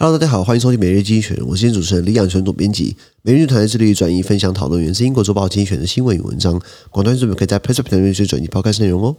Hello，大家好，欢迎收听每日精选，我是今天主持人李养纯总编辑。每日团队致力于转移分享讨论源自英国周报精选的新闻与文章，广大听众可以在 PressPlay 平台转移 Podcast 内容哦。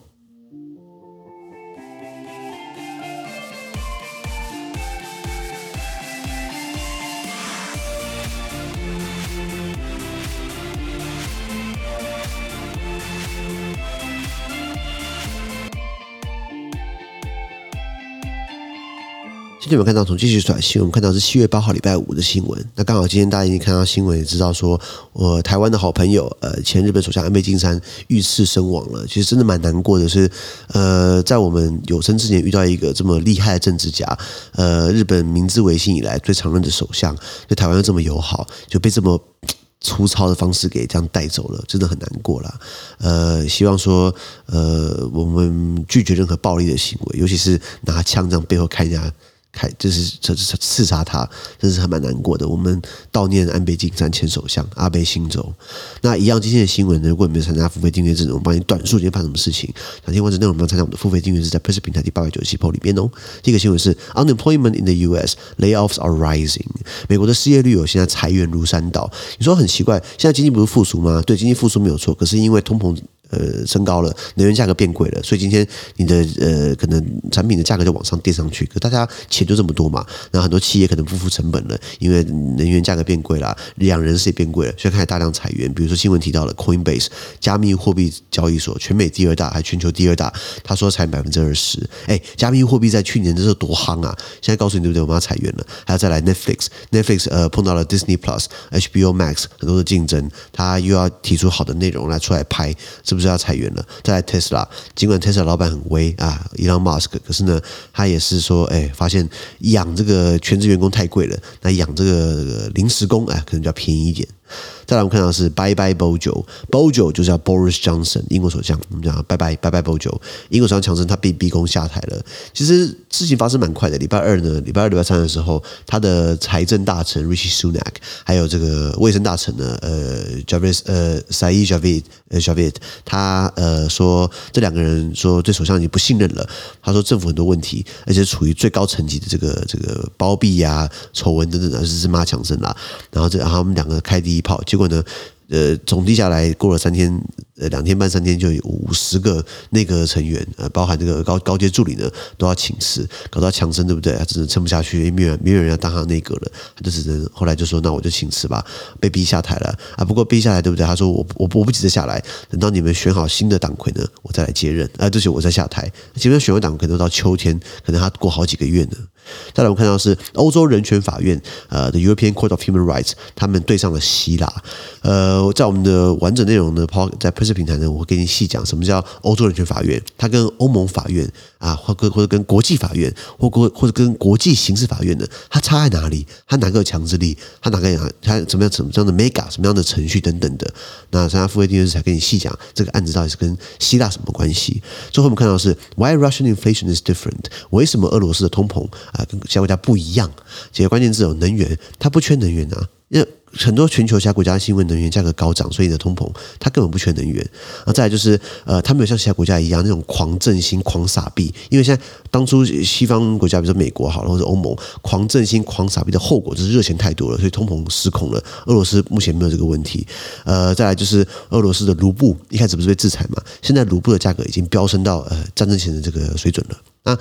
今天我们看到从继续转新闻，我们看到是七月八号礼拜五的新闻。那刚好今天大家已经看到新闻，也知道说，我台湾的好朋友，呃，前日本首相安倍晋三遇刺身亡了。其实真的蛮难过的是，呃，在我们有生之年遇到一个这么厉害的政治家，呃，日本明治维新以来最长任的首相，对台湾又这么友好，就被这么 粗糙的方式给这样带走了，真的很难过了。呃，希望说，呃，我们拒绝任何暴力的行为，尤其是拿枪这样背后看一下。开就是这是刺杀他，真是还蛮难过的。我们悼念安倍晋三前首相安倍晋三。那一样今天的新闻呢，如果你没有参加付费订阅制，我们帮你短述今天发生什么事情。想听完整内容，我们要参加我们的付费订阅制，在 p r e s s 平台第八百九十七 po 里面哦。第一个新闻是 Unemployment in the U.S. layoffs are rising。美国的失业率有现在裁员如山倒。你说很奇怪，现在经济不是复苏吗？对，经济复苏没有错，可是因为通膨。呃，升高了，能源价格变贵了，所以今天你的呃，可能产品的价格就往上垫上去。可大家钱就这么多嘛，然后很多企业可能不付成本了，因为能源价格变贵了，养人事也变贵了，所以开始大量裁员。比如说新闻提到了 Coinbase 加密货币交易所，全美第二大，还全球第二大，他说裁百分之二十。哎，加密货币在去年的时候多夯啊！现在告诉你对不对？我们要裁员了，还要再来 Netflix，Netflix 呃碰到了 Disney Plus、HBO Max 很多的竞争，他又要提出好的内容来出来拍，是不是？不是要裁员了，再来 Tesla，，尽管 Tesla 老板很威啊，Elon Musk，可是呢，他也是说，哎，发现养这个全职员工太贵了，那养这个临时工，哎，可能就要便宜一点。再来，我们看到是拜拜 Bojo，Bojo 就是叫 Boris Johnson，英国首相。我们讲拜拜拜拜 Bojo，英国首相强森他被逼宫下台了。其实事情发生蛮快的。礼拜二呢，礼拜二、礼拜三的时候，他的财政大臣 Rishi Sunak，还有这个卫生大臣呢，呃，Javid 呃，Sajid Javid 呃，Javid，他呃说这两个人说对首相已经不信任了。他说政府很多问题，而且处于最高层级的这个这个包庇呀、丑闻等等的，是骂强森啦。然后这然后他们两个开第一炮，结果呢？呃，总计下来过了三天，呃，两天半三天就有五十个内阁成员，呃，包含这个高高阶助理呢，都要请辞，搞到强生，对不对？他真的撑不下去，因为没有没有人要当他内阁了，他就只能后来就说，那我就请辞吧，被逼下台了啊。不过逼下来，对不对？他说我我我不急着下来，等到你们选好新的党魁呢，我再来接任啊，这些我再下台。前面选完党魁都到秋天，可能他过好几个月呢。再来，我们看到是欧洲人权法院，呃，The European Court of Human Rights，他们对上了希腊。呃，在我们的完整内容呢，在 p r e s s 平台呢，我会给你细讲什么叫欧洲人权法院，它跟欧盟法院啊，或跟或者跟国际法院，或国或者跟国际刑事法院呢，它差在哪里？它哪个有强制力？它哪个有它怎么样怎么样的 mega 什么样的程序等等的？那参加付费订阅制才跟你细讲这个案子到底是跟希腊什么关系？最后我们看到是 Why Russian inflation is different？为什么俄罗斯的通膨？跟其他国家不一样。几个关键字有能源，它不缺能源啊，因为很多全球其他国家是因为能源价格高涨，所以呢通膨，它根本不缺能源。啊，再来就是呃，它没有像其他国家一样那种狂振兴、狂撒币，因为现在当初西方国家，比如说美国好了，或者欧盟狂振兴、狂撒币的后果就是热钱太多了，所以通膨失控了。俄罗斯目前没有这个问题。呃，再来就是俄罗斯的卢布一开始不是被制裁嘛，现在卢布的价格已经飙升到呃战争前的这个水准了。那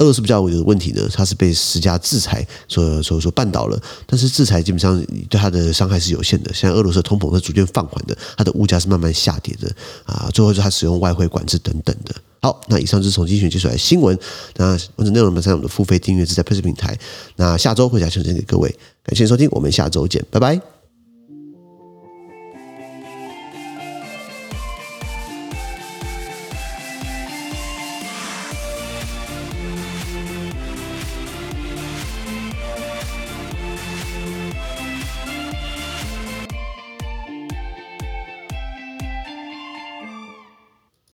俄罗斯比较有问题呢，它是被施加制裁所所所绊倒了，但是制裁基本上对它的伤害是有限的。现在俄罗斯的通膨是逐渐放缓的，它的物价是慢慢下跌的啊。最后是它使用外汇管制等等的。好，那以上就是从精选接出来的新闻。那完整内容呢在我们的付费订阅制在 PressPlay 平台。那下周会再呈现给各位，感谢收听，我们下周见，拜拜。